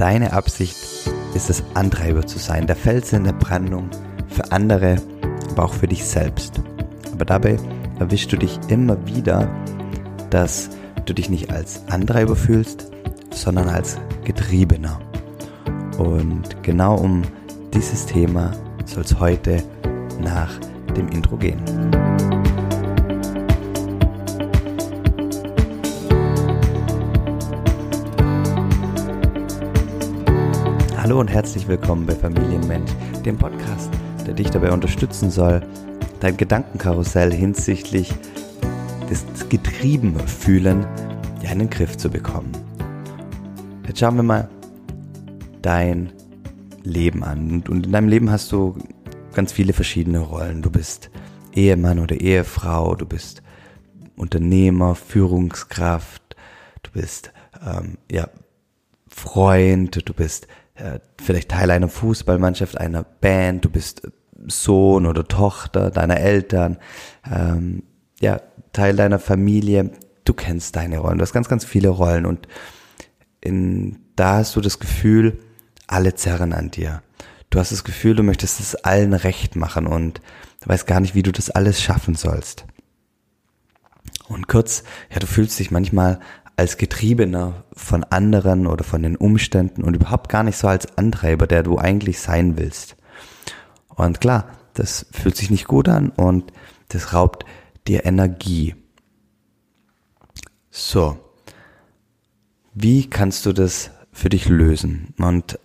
Deine Absicht ist es, Antreiber zu sein, der Fels in der Brandung für andere, aber auch für dich selbst. Aber dabei erwischst du dich immer wieder, dass du dich nicht als Antreiber fühlst, sondern als Getriebener. Und genau um dieses Thema soll es heute nach dem Intro gehen. Hallo und herzlich willkommen bei Familienmensch, dem Podcast, der dich dabei unterstützen soll, dein Gedankenkarussell hinsichtlich des Getriebenfühlen ja, in den Griff zu bekommen. Jetzt schauen wir mal dein Leben an. Und in deinem Leben hast du ganz viele verschiedene Rollen. Du bist Ehemann oder Ehefrau, du bist Unternehmer, Führungskraft, du bist ähm, ja, Freund, du bist äh, vielleicht Teil einer Fußballmannschaft, einer Band, du bist Sohn oder Tochter deiner Eltern, ähm, ja, Teil deiner Familie, du kennst deine Rollen, du hast ganz, ganz viele Rollen und in, da hast du das Gefühl, alle zerren an dir. Du hast das Gefühl, du möchtest es allen recht machen und du weißt gar nicht, wie du das alles schaffen sollst. Und kurz, ja, du fühlst dich manchmal als Getriebener von anderen oder von den Umständen und überhaupt gar nicht so als Antreiber, der du eigentlich sein willst. Und klar, das fühlt sich nicht gut an und das raubt dir Energie. So, wie kannst du das für dich lösen? Und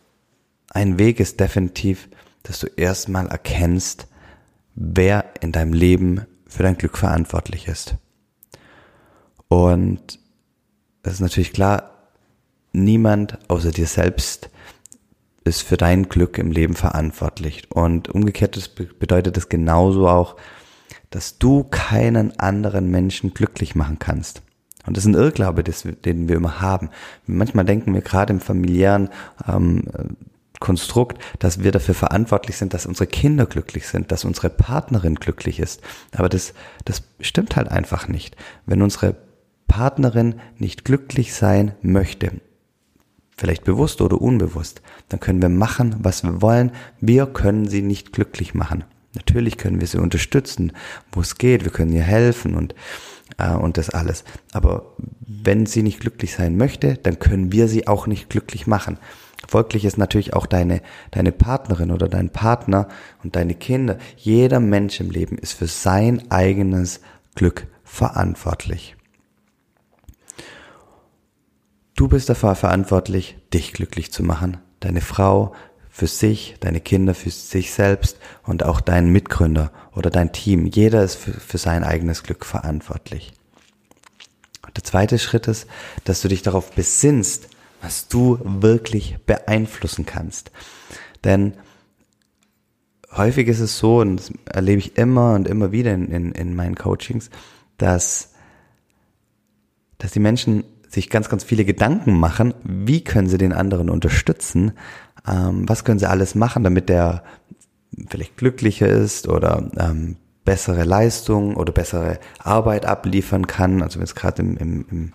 ein Weg ist definitiv, dass du erstmal erkennst, wer in deinem Leben für dein Glück verantwortlich ist. Und das ist natürlich klar, niemand außer dir selbst ist für dein Glück im Leben verantwortlich. Und umgekehrt bedeutet das genauso auch, dass du keinen anderen Menschen glücklich machen kannst. Und das ist ein Irrglaube, den wir immer haben. Manchmal denken wir gerade im familiären ähm, Konstrukt, dass wir dafür verantwortlich sind, dass unsere Kinder glücklich sind, dass unsere Partnerin glücklich ist. Aber das, das stimmt halt einfach nicht. Wenn unsere Partnerin nicht glücklich sein möchte, vielleicht bewusst oder unbewusst, dann können wir machen, was wir wollen. Wir können sie nicht glücklich machen. Natürlich können wir sie unterstützen, wo es geht. Wir können ihr helfen und, äh, und das alles. Aber wenn sie nicht glücklich sein möchte, dann können wir sie auch nicht glücklich machen. Folglich ist natürlich auch deine, deine Partnerin oder dein Partner und deine Kinder. Jeder Mensch im Leben ist für sein eigenes Glück verantwortlich. Du bist dafür verantwortlich, dich glücklich zu machen, deine Frau für sich, deine Kinder für sich selbst und auch deinen Mitgründer oder dein Team. Jeder ist für, für sein eigenes Glück verantwortlich. Und der zweite Schritt ist, dass du dich darauf besinnst, was du wirklich beeinflussen kannst. Denn häufig ist es so, und das erlebe ich immer und immer wieder in, in, in meinen Coachings, dass, dass die Menschen sich ganz, ganz viele Gedanken machen, wie können sie den anderen unterstützen, ähm, was können sie alles machen, damit der vielleicht glücklicher ist oder ähm, bessere Leistung oder bessere Arbeit abliefern kann, also wenn es gerade im, im, im,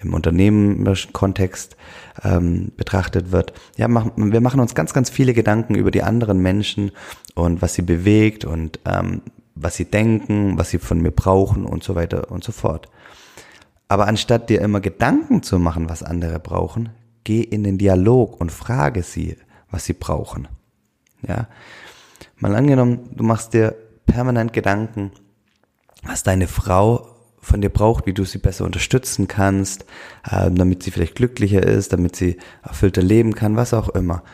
im unternehmerischen Kontext ähm, betrachtet wird. Ja, mach, wir machen uns ganz, ganz viele Gedanken über die anderen Menschen und was sie bewegt und ähm, was sie denken, was sie von mir brauchen und so weiter und so fort. Aber anstatt dir immer Gedanken zu machen, was andere brauchen, geh in den Dialog und frage sie, was sie brauchen. Ja. Mal angenommen, du machst dir permanent Gedanken, was deine Frau von dir braucht, wie du sie besser unterstützen kannst, äh, damit sie vielleicht glücklicher ist, damit sie erfüllter leben kann, was auch immer.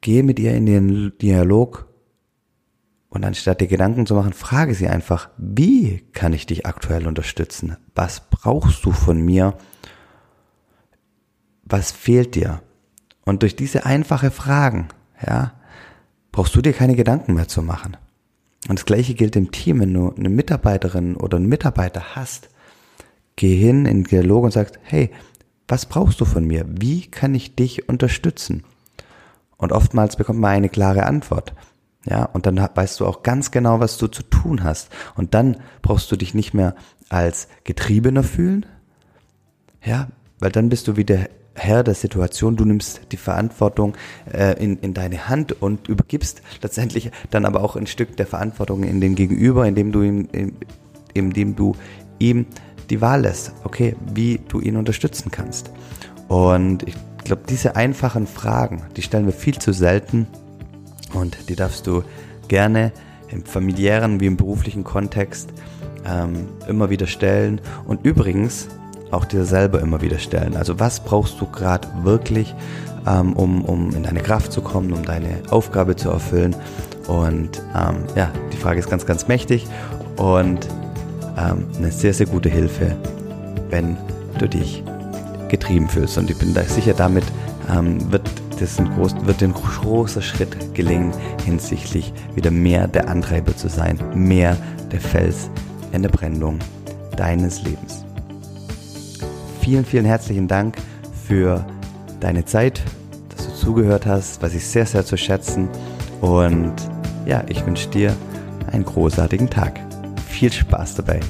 Geh mit ihr in den Dialog und anstatt dir Gedanken zu machen, frage sie einfach, wie kann ich dich aktuell unterstützen? Was brauchst du von mir? Was fehlt dir? Und durch diese einfache Fragen, ja, brauchst du dir keine Gedanken mehr zu machen. Und das gleiche gilt im Team, wenn du eine Mitarbeiterin oder einen Mitarbeiter hast, geh hin in den Dialog und sagst, hey, was brauchst du von mir? Wie kann ich dich unterstützen? Und oftmals bekommt man eine klare Antwort. Ja, und dann weißt du auch ganz genau, was du zu tun hast. Und dann brauchst du dich nicht mehr als Getriebener fühlen. Ja, weil dann bist du wieder Herr der Situation, du nimmst die Verantwortung äh, in, in deine Hand und übergibst letztendlich dann aber auch ein Stück der Verantwortung in den Gegenüber, indem du ihm, in, indem du ihm die Wahl lässt, okay, wie du ihn unterstützen kannst. Und ich glaube, diese einfachen Fragen, die stellen wir viel zu selten und die darfst du gerne im familiären wie im beruflichen Kontext ähm, immer wieder stellen. Und übrigens, auch dir selber immer wieder stellen. Also was brauchst du gerade wirklich, ähm, um, um in deine Kraft zu kommen, um deine Aufgabe zu erfüllen? Und ähm, ja, die Frage ist ganz, ganz mächtig und ähm, eine sehr, sehr gute Hilfe, wenn du dich getrieben fühlst. Und ich bin da sicher, damit ähm, wird das ein groß, wird ein großer Schritt gelingen, hinsichtlich wieder mehr der Antreiber zu sein, mehr der Fels in der Brandung deines Lebens vielen, vielen herzlichen Dank für deine Zeit, dass du zugehört hast, was ich sehr, sehr zu schätzen. Und ja, ich wünsche dir einen großartigen Tag. Viel Spaß dabei.